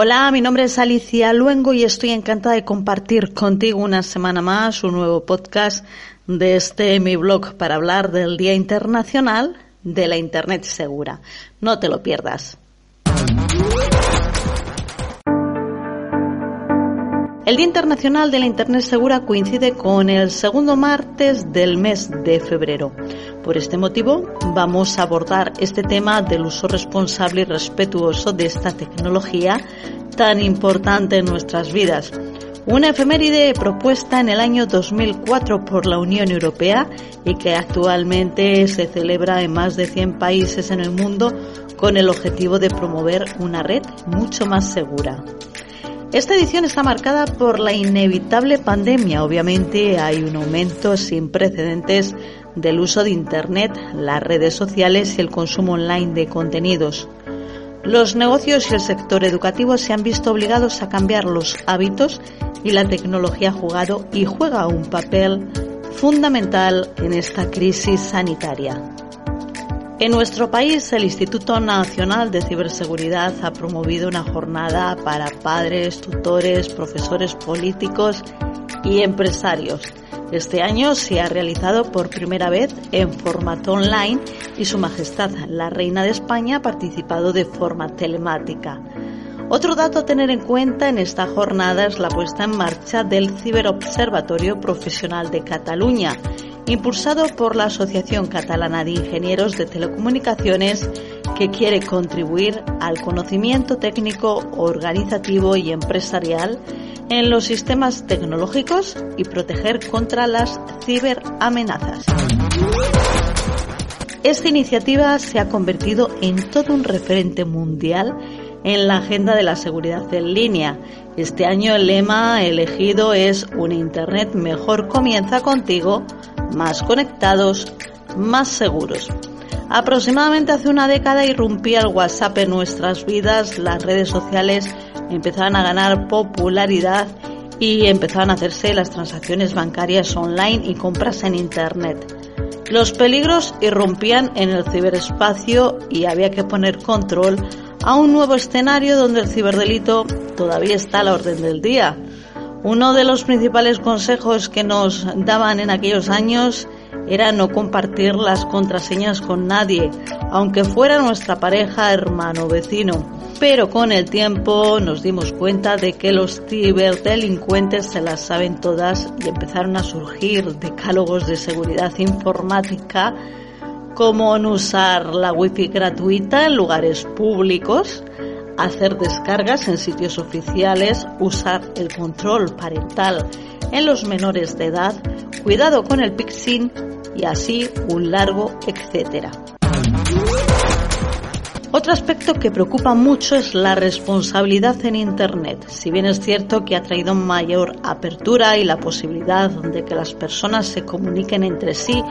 Hola, mi nombre es Alicia Luengo y estoy encantada de compartir contigo una semana más un nuevo podcast de este mi blog para hablar del Día Internacional de la Internet Segura. No te lo pierdas. El Día Internacional de la Internet Segura coincide con el segundo martes del mes de febrero. Por este motivo, vamos a abordar este tema del uso responsable y respetuoso de esta tecnología tan importante en nuestras vidas. Una efeméride propuesta en el año 2004 por la Unión Europea y que actualmente se celebra en más de 100 países en el mundo con el objetivo de promover una red mucho más segura. Esta edición está marcada por la inevitable pandemia. Obviamente hay un aumento sin precedentes del uso de Internet, las redes sociales y el consumo online de contenidos. Los negocios y el sector educativo se han visto obligados a cambiar los hábitos y la tecnología ha jugado y juega un papel fundamental en esta crisis sanitaria. En nuestro país, el Instituto Nacional de Ciberseguridad ha promovido una jornada para padres, tutores, profesores políticos y empresarios. Este año se ha realizado por primera vez en formato online y Su Majestad la Reina de España ha participado de forma telemática. Otro dato a tener en cuenta en esta jornada es la puesta en marcha del Ciberobservatorio Profesional de Cataluña, impulsado por la Asociación Catalana de Ingenieros de Telecomunicaciones, que quiere contribuir al conocimiento técnico, organizativo y empresarial en los sistemas tecnológicos y proteger contra las ciberamenazas. Esta iniciativa se ha convertido en todo un referente mundial en la agenda de la seguridad en línea. Este año el lema elegido es Un Internet mejor comienza contigo más conectados, más seguros. Aproximadamente hace una década irrumpía el WhatsApp en nuestras vidas, las redes sociales empezaban a ganar popularidad y empezaban a hacerse las transacciones bancarias online y compras en Internet. Los peligros irrumpían en el ciberespacio y había que poner control a un nuevo escenario donde el ciberdelito todavía está a la orden del día. Uno de los principales consejos que nos daban en aquellos años era no compartir las contraseñas con nadie, aunque fuera nuestra pareja, hermano, vecino. Pero con el tiempo nos dimos cuenta de que los ciberdelincuentes se las saben todas y empezaron a surgir decálogos de seguridad informática como no usar la wifi gratuita en lugares públicos, hacer descargas en sitios oficiales, usar el control parental en los menores de edad, cuidado con el pixing y así un largo etcétera. Otro aspecto que preocupa mucho es la responsabilidad en Internet. Si bien es cierto que ha traído mayor apertura y la posibilidad de que las personas se comuniquen entre sí,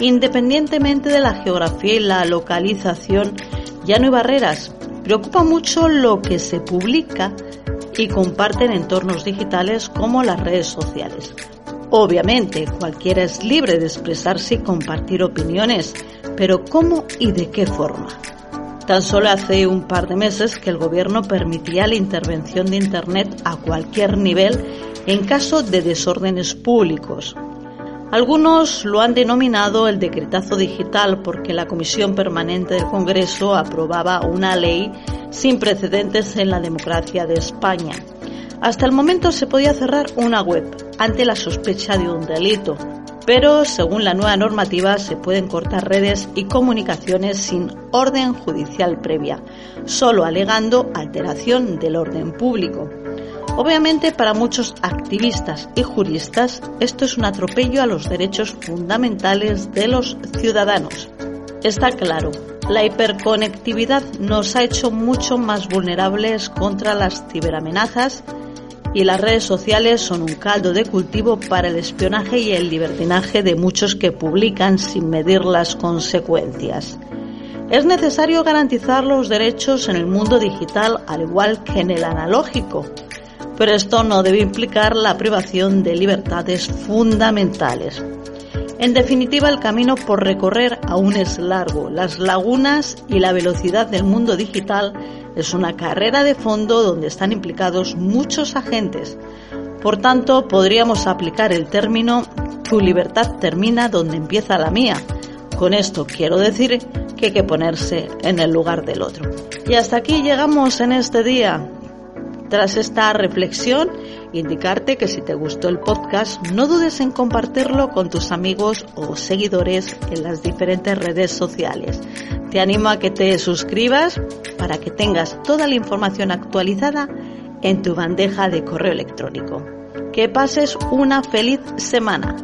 independientemente de la geografía y la localización, ya no hay barreras. Preocupa mucho lo que se publica y comparte en entornos digitales como las redes sociales. Obviamente, cualquiera es libre de expresarse y compartir opiniones, pero ¿cómo y de qué forma? Tan solo hace un par de meses que el gobierno permitía la intervención de Internet a cualquier nivel en caso de desórdenes públicos. Algunos lo han denominado el decretazo digital porque la Comisión Permanente del Congreso aprobaba una ley sin precedentes en la democracia de España. Hasta el momento se podía cerrar una web ante la sospecha de un delito, pero según la nueva normativa se pueden cortar redes y comunicaciones sin orden judicial previa, solo alegando alteración del orden público. Obviamente para muchos activistas y juristas esto es un atropello a los derechos fundamentales de los ciudadanos. Está claro, la hiperconectividad nos ha hecho mucho más vulnerables contra las ciberamenazas y las redes sociales son un caldo de cultivo para el espionaje y el libertinaje de muchos que publican sin medir las consecuencias. Es necesario garantizar los derechos en el mundo digital al igual que en el analógico, pero esto no debe implicar la privación de libertades fundamentales. En definitiva, el camino por recorrer aún es largo. Las lagunas y la velocidad del mundo digital es una carrera de fondo donde están implicados muchos agentes. Por tanto, podríamos aplicar el término tu libertad termina donde empieza la mía. Con esto quiero decir que hay que ponerse en el lugar del otro. Y hasta aquí llegamos en este día. Tras esta reflexión, indicarte que si te gustó el podcast, no dudes en compartirlo con tus amigos o seguidores en las diferentes redes sociales. Te animo a que te suscribas para que tengas toda la información actualizada en tu bandeja de correo electrónico. Que pases una feliz semana.